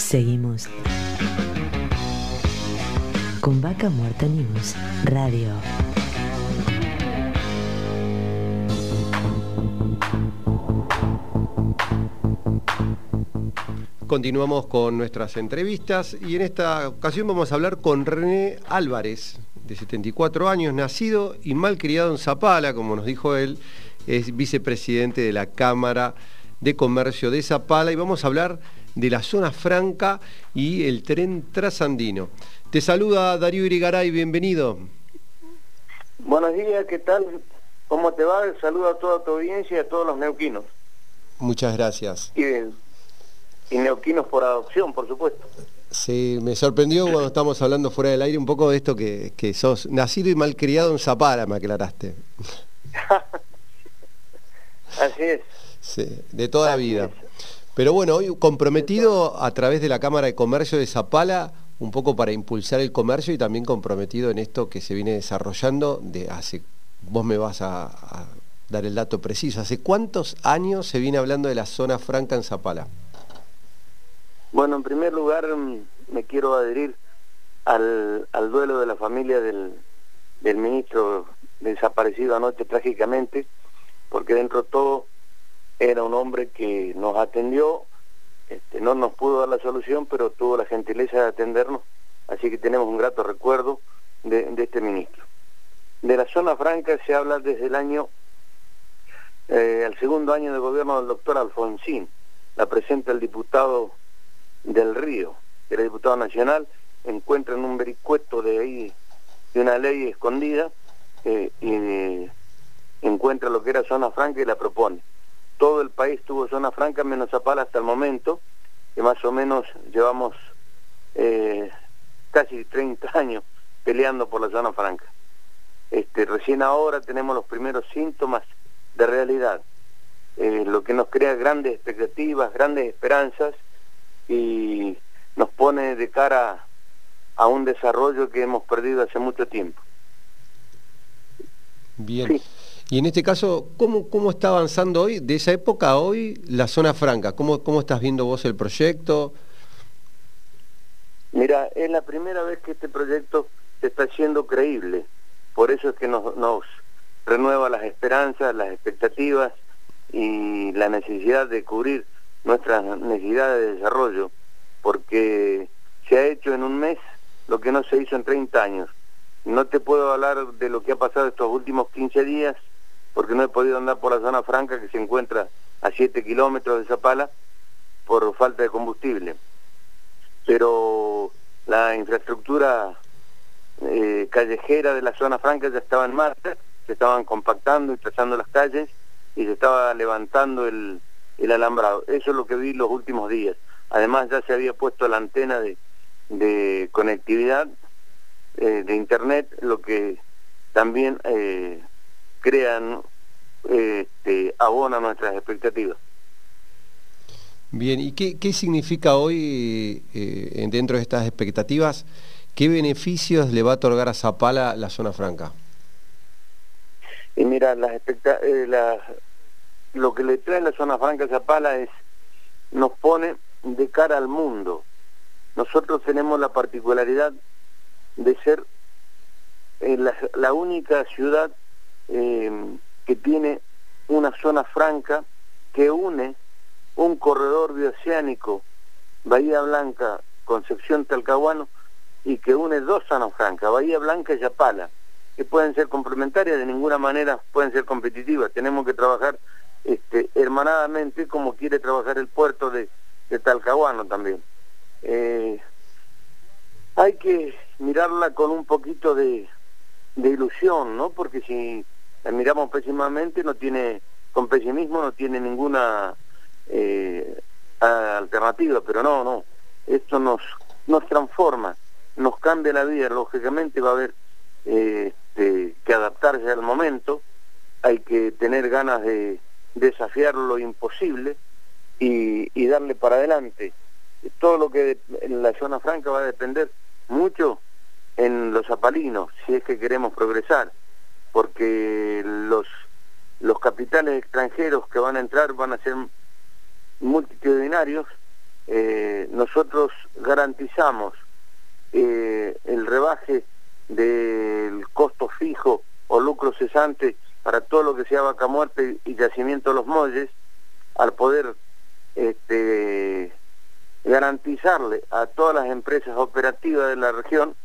Seguimos con Vaca Muerta News Radio. Continuamos con nuestras entrevistas y en esta ocasión vamos a hablar con René Álvarez, de 74 años, nacido y mal criado en Zapala, como nos dijo él, es vicepresidente de la Cámara de Comercio de Zapala y vamos a hablar de la zona franca y el tren trasandino. Te saluda Darío Irigaray, bienvenido. Buenos días, ¿qué tal? ¿Cómo te va? Saludo a toda tu audiencia y a todos los neuquinos. Muchas gracias. Y, y neuquinos por adopción, por supuesto. Sí, me sorprendió cuando estamos hablando fuera del aire un poco de esto que, sos nacido y malcriado en Zapara, me aclaraste. Así es. Sí, de toda la vida. Pero bueno, hoy comprometido a través de la Cámara de Comercio de Zapala, un poco para impulsar el comercio y también comprometido en esto que se viene desarrollando de hace, vos me vas a, dar el dato preciso, ¿hace cuántos años se viene hablando de la zona franca en Zapala? Bueno, en primer lugar mm, me quiero adherir al, duelo de la familia del, ministro desaparecido anoche trágicamente, porque dentro de todo era un hombre que nos atendió, este, no nos pudo dar la solución, pero tuvo la gentileza de atendernos, así que tenemos un grato recuerdo de, este ministro. De la zona franca se habla desde el año, eh, el segundo año de gobierno del doctor Alfonsín, la presenta el diputado del Río, que era diputado nacional, encuentran un vericueto de ahí, de una ley escondida, eh, y encuentra lo que era zona franca y la propone. Todo el país tuvo zona franca menos Zapala hasta el momento, que más o menos llevamos eh, casi 30 años peleando por la zona franca. Este, recién ahora tenemos los primeros síntomas de realidad, eh, lo que nos crea grandes expectativas, grandes esperanzas, y nos pone de cara a un desarrollo que hemos perdido hace mucho tiempo. Bien. Y en este caso, ¿cómo, ¿cómo está avanzando hoy, de esa época a hoy, la zona franca? ¿Cómo, ¿Cómo estás viendo vos el proyecto? Mira, es la primera vez que este proyecto se está haciendo creíble. Por eso es que nos renueva las esperanzas, las expectativas y la necesidad de cubrir nuestras necesidades de desarrollo, porque se ha hecho en un mes lo que no se hizo en 30 años. No te puedo hablar de lo que ha pasado estos últimos 15 días, porque no he podido andar por la zona franca que se encuentra a 7 kilómetros de Zapala por falta de combustible. Pero la infraestructura eh, callejera de la zona franca ya estaba en marcha, se estaban compactando y trazando las calles y se estaba levantando el, alambrado. Eso es lo que vi los últimos días. Además ya se había puesto la antena de, de conectividad eh, de internet, lo que también eh, crean, este, abona nuestras expectativas. Bien, ¿y qué, qué significa hoy, eh, dentro de estas expectativas, qué beneficios le va a otorgar a Zapala la zona franca? Y mira, las, las lo que le trae la zona franca Zapala es, nos pone de cara al mundo. Nosotros tenemos la particularidad de ser eh, la, única ciudad eh, que tiene una zona franca que une un corredor bioceánico, Bahía Blanca, Concepción Talcahuano, y que une dos zonas francas, Bahía Blanca y Zapala, que pueden ser complementarias, de ninguna manera pueden ser competitivas. Tenemos que trabajar este, hermanadamente como quiere trabajar el puerto de, Talcahuano también. Eh, hay que mirarla con un poquito de, ilusión, ¿no? Porque si la miramos pésimamente, no tiene, con pesimismo no tiene ninguna eh, alternativa, pero no, no. Esto nos, nos transforma, nos cambia la vida, lógicamente va a haber eh, este, que adaptarse al momento, hay que tener ganas de, desafiar lo imposible y, darle para adelante. Todo lo que en la zona franca va a depender mucho en los apalinos, si es que queremos progresar, porque los, los capitales extranjeros que van a entrar van a ser multitudinarios eh, nosotros garantizamos eh, el rebaje del costo fijo o lucro cesante para todo lo que sea vaca muerte y yacimiento de los molles, al poder este, garantizarle a todas las empresas operativas de la región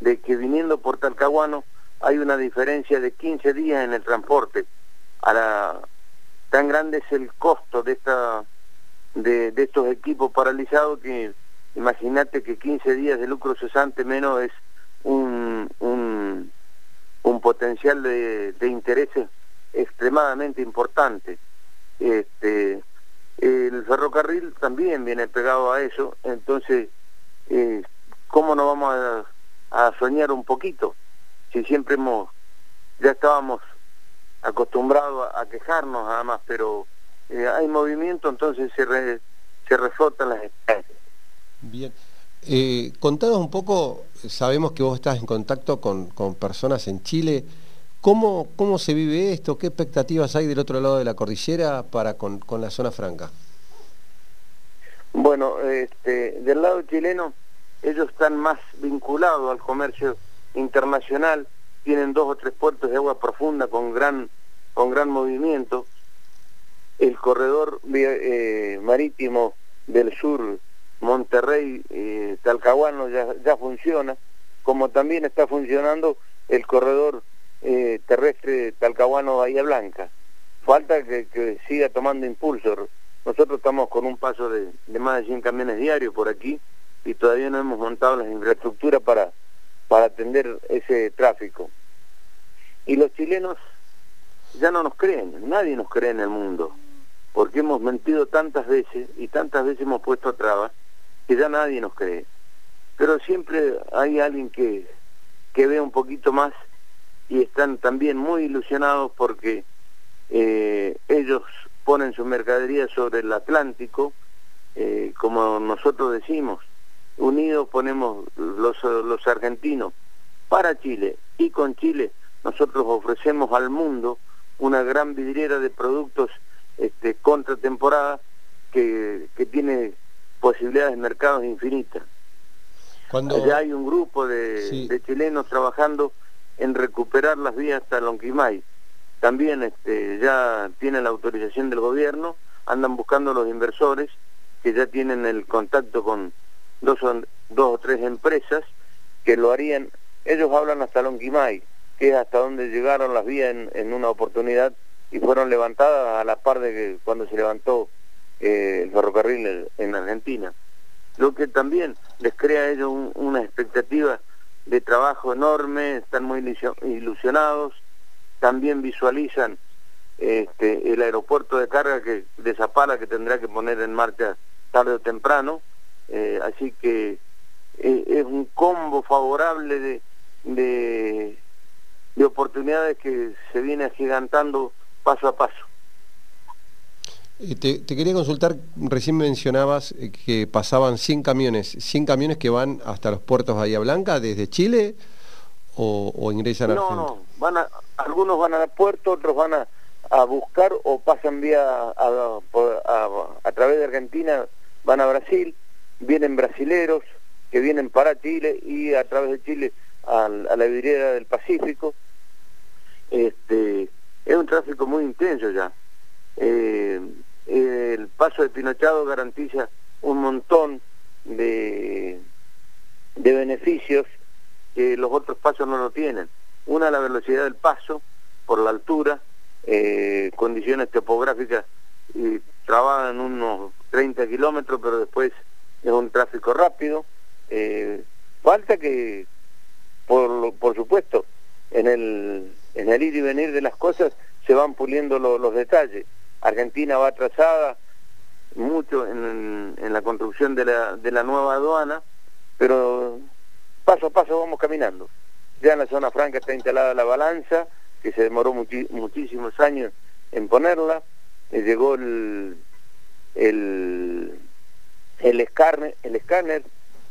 de que viniendo por Talcahuano hay una diferencia de 15 días en el transporte. Tan grande es el costo de esta de, estos equipos paralizados que imagínate que 15 días de lucro cesante menos es un, un, potencial de, de intereses extremadamente importante. Este, el ferrocarril también viene pegado a eso, entonces, eh, ¿cómo no vamos a, soñar un poquito? Si siempre hemos, ya estábamos acostumbrados a, quejarnos nada más, pero eh, hay movimiento, entonces se, re, se las esperanzas. Bien. Eh, contanos un poco, sabemos que vos estás en contacto con, con personas en Chile. ¿Cómo, ¿Cómo se vive esto? ¿Qué expectativas hay del otro lado de la cordillera para con, con la zona franca? Bueno, este, del lado chileno, ellos están más vinculados al comercio internacional, tienen dos o tres puertos de agua profunda con gran, con gran movimiento. El corredor eh, marítimo del sur, Monterrey, eh, Talcahuano, ya, ya funciona, como también está funcionando el corredor eh, terrestre Talcahuano-Bahía Blanca. Falta que, siga tomando impulso. Nosotros estamos con un paso de, más de 100 camiones diarios por aquí y todavía no hemos montado las infraestructuras para, para atender ese tráfico. Y los chilenos ya no nos creen, nadie nos cree en el mundo, porque hemos mentido tantas veces y tantas veces hemos puesto trabas que ya nadie nos cree. Pero siempre hay alguien que, que ve un poquito más y están también muy ilusionados porque eh, ellos ponen su mercadería sobre el Atlántico, eh, como nosotros decimos, unidos ponemos los, los argentinos para Chile y con Chile nosotros ofrecemos al mundo una gran vidriera de productos este, contra temporada que, que tiene posibilidades de mercados infinitas. Cuando... Ya hay un grupo de, de chilenos trabajando en recuperar las vías hasta Lonquimay. También este, ya tienen la autorización del gobierno, andan buscando los inversores que ya tienen el contacto con dos, dos o tres empresas que lo harían, ellos hablan hasta Lonquimay, que es hasta donde llegaron las vías en, una oportunidad y fueron levantadas a la par de que cuando se levantó eh, el ferrocarril en Argentina. Lo que también les crea a ellos una expectativa de trabajo enorme, están muy ilusionados, también visualizan este, el aeropuerto de carga que, de Zapala que tendrá que poner en marcha tarde o temprano, eh, así que eh, es un combo favorable de, de, de oportunidades que se viene agigantando paso a paso. Te, quería consultar, recién mencionabas eh, que pasaban 100 camiones, 100 camiones que van hasta los puertos Bahía Blanca desde Chile o, ingresan a No, no, van a, algunos van al puerto, otros van a, buscar o pasan vía a, a, través de Argentina, van a Brasil, vienen brasileros que vienen para Chile y a través de Chile a, la vidriera del Pacífico. Este, es un tráfico muy intenso ya. Eh, el paso de Pinochado garantiza un montón de, de beneficios que los otros pasos no lo tienen. Una, la velocidad del paso, por la altura, eh, condiciones topográficas y trabajan unos 30 kilómetros, pero después es un tráfico rápido. Eh, falta que, por, por supuesto, en el, en el ir y venir de las cosas se van puliendo los detalles. Argentina va atrasada mucho en, la construcción de la, de la nueva aduana, pero paso a paso vamos caminando. Ya en la zona franca está instalada la balanza, que se demoró muchísimos años en ponerla, eh, llegó el, el, el, escáner, el escáner,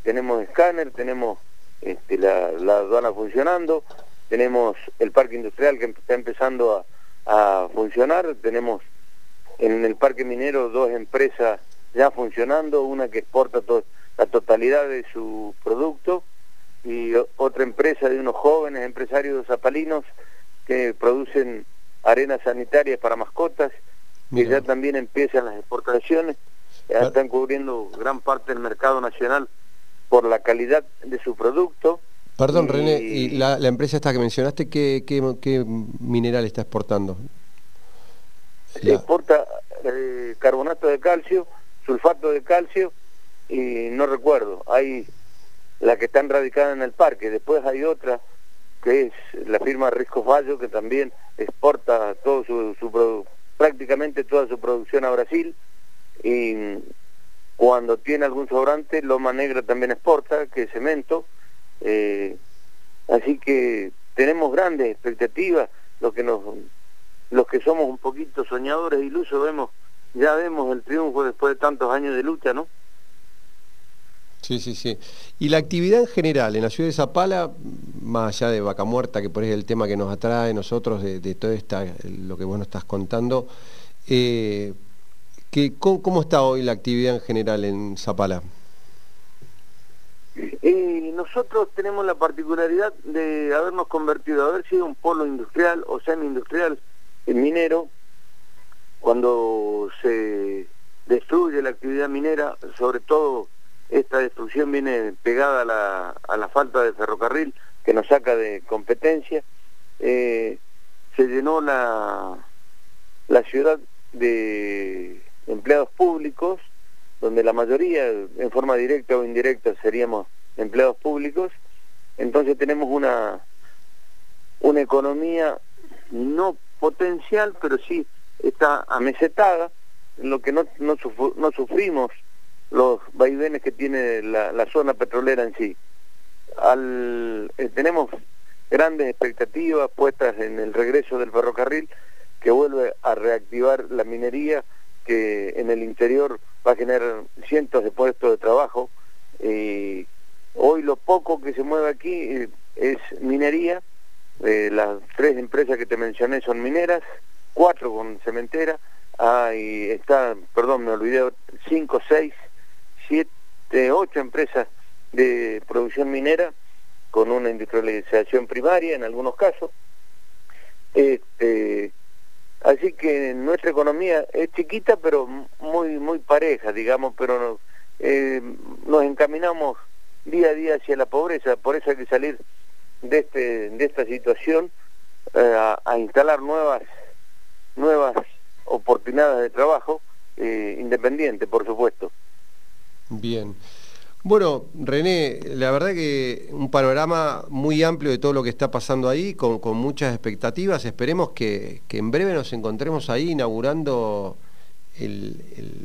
tenemos escáner, tenemos este, la, la aduana funcionando, tenemos el parque industrial que está empezando a, a funcionar, tenemos en el parque minero dos empresas ya funcionando, una que exporta la totalidad de su producto y otra empresa de unos jóvenes empresarios zapalinos que producen arenas sanitarias para mascotas, que ya también empiezan las exportaciones, ya están cubriendo gran parte del mercado nacional por la calidad de su producto. Perdón, René, ¿y la, empresa esta que mencionaste, qué, qué, mineral está exportando? Exporta eh, carbonato de calcio, sulfato de calcio y no recuerdo, hay la que está radicada en el parque, después hay otra que es la firma Risco Fallo que también exporta todo su, su prácticamente toda su producción a Brasil y cuando tiene algún sobrante Loma Negra también exporta, que es cemento, eh, así que tenemos grandes expectativas, lo que nos los que somos un poquito soñadores ilusos vemos ya vemos el triunfo después de tantos años de lucha, ¿no? Sí, sí, sí. Y la actividad en general en la ciudad de Zapala, más allá de Vaca Muerta, que por ahí es el tema que nos atrae a nosotros de, todo esta, lo que vos nos estás contando, eh, ¿cómo, está hoy la actividad en general en Zapala? Y nosotros tenemos la particularidad de habernos convertido, haber sido un polo industrial o semi-industrial minero, cuando se destruye la actividad minera, sobre todo esta destrucción viene pegada a la, a la falta de ferrocarril que nos saca de competencia, eh, se llenó la, la ciudad de empleados públicos, donde la mayoría, en forma directa o indirecta, seríamos empleados públicos, entonces tenemos una, una economía no potencial, pero sí está amesetada, lo que no, no, sufrimos los vaivenes que tiene la, zona petrolera en sí. Eh, tenemos grandes expectativas puestas en el regreso del ferrocarril que vuelve a reactivar la minería que en el interior va a generar cientos de puestos de trabajo y hoy lo poco que se mueve aquí eh, es minería eh, las tres empresas que te mencioné son mineras cuatro con cementera ah, y está perdón me olvidé cinco seis siete, ocho empresas de producción minera con una industrialización primaria en algunos casos. Este, así que nuestra economía es chiquita pero muy muy pareja, digamos, pero eh, nos encaminamos día a día hacia la pobreza, por eso hay que salir de este de esta situación eh, a, instalar nuevas nuevas oportunidades de trabajo eh, independiente, por supuesto. Bien. Bueno, René, la verdad que un panorama muy amplio de todo lo que está pasando ahí, con, muchas expectativas. Esperemos que, en breve nos encontremos ahí inaugurando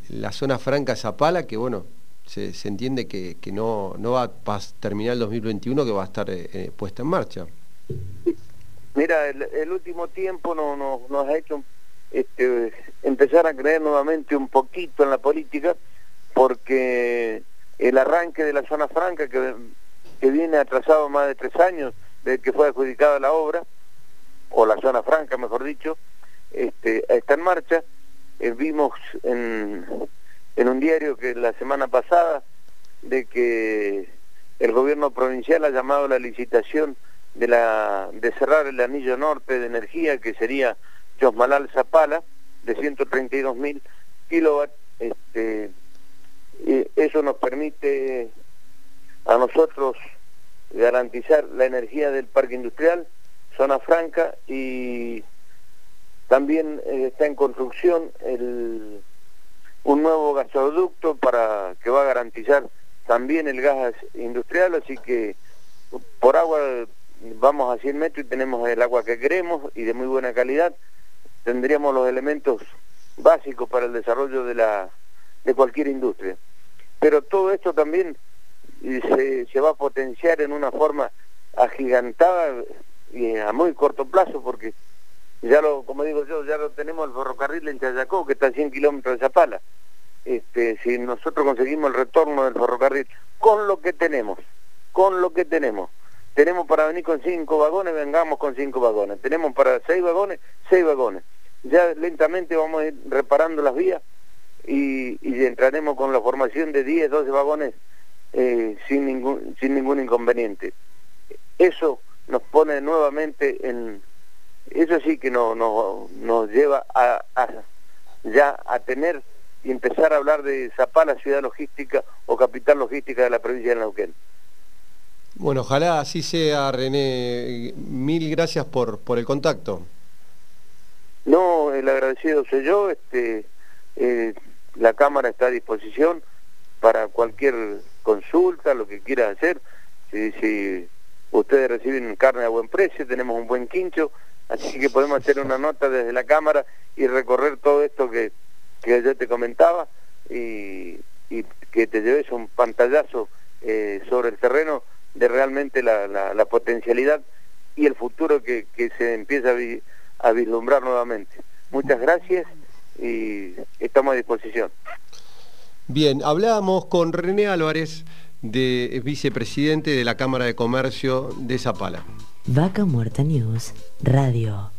la zona franca Zapala, que bueno, se, entiende que, no, no va a terminar el 2021, que va a estar eh, eh, puesta en marcha. Mira, el, último tiempo nos ha hecho este, empezar a creer nuevamente un poquito en la política porque el arranque de la zona franca, que, que viene atrasado más de tres años desde que fue adjudicada la obra, o la zona franca, mejor dicho, este, está en marcha. Eh, vimos en, un diario que la semana pasada de que el gobierno provincial ha llamado la licitación de, la, de cerrar el anillo norte de energía, que sería Chosmalal Zapala, de 132 mil kilowatts, este, y eso nos permite a nosotros garantizar la energía del parque industrial, zona franca y también eh, está en construcción el, un nuevo gasoducto para que va a garantizar también el gas industrial, así que por agua vamos a 100 metros y tenemos el agua que queremos y de muy buena calidad. Tendríamos los elementos básicos para el desarrollo de, la, de cualquier industria pero todo esto también se, se va a potenciar en una forma agigantada y a muy corto plazo porque ya lo, como digo yo, ya lo tenemos el ferrocarril en Chayacó, que está a 100 kilómetros de Zapala. Este, si nosotros conseguimos el retorno del ferrocarril con lo que tenemos, con lo que tenemos, tenemos para venir con cinco vagones, vengamos con cinco vagones, tenemos para seis vagones, seis vagones. Ya lentamente vamos a ir reparando las vías y, entraremos con la formación de 10, 12 vagones eh, sin, ningún, sin ningún inconveniente. Eso nos pone nuevamente en... Eso sí que no, nos lleva a, ya a tener y empezar a hablar de Zapala, ciudad logística o capital logística de la provincia de Neuquén. Bueno, ojalá así sea, René. Mil gracias por, por el contacto. No, el agradecido soy yo. Este, eh, la Cámara está a disposición para cualquier consulta, lo que quieran hacer. Si, si ustedes reciben carne a buen precio, tenemos un buen quincho, así que podemos hacer una nota desde la Cámara y recorrer todo esto que, que yo te comentaba y, que te lleves un pantallazo eh, sobre el terreno de realmente la, la, potencialidad y el futuro que, que se empieza a vislumbrar nuevamente. Muchas gracias y estamos a disposición. Bien, hablábamos con René Álvarez, de vicepresidente de la Cámara de Comercio de Zapala. Vaca Muerta News Radio.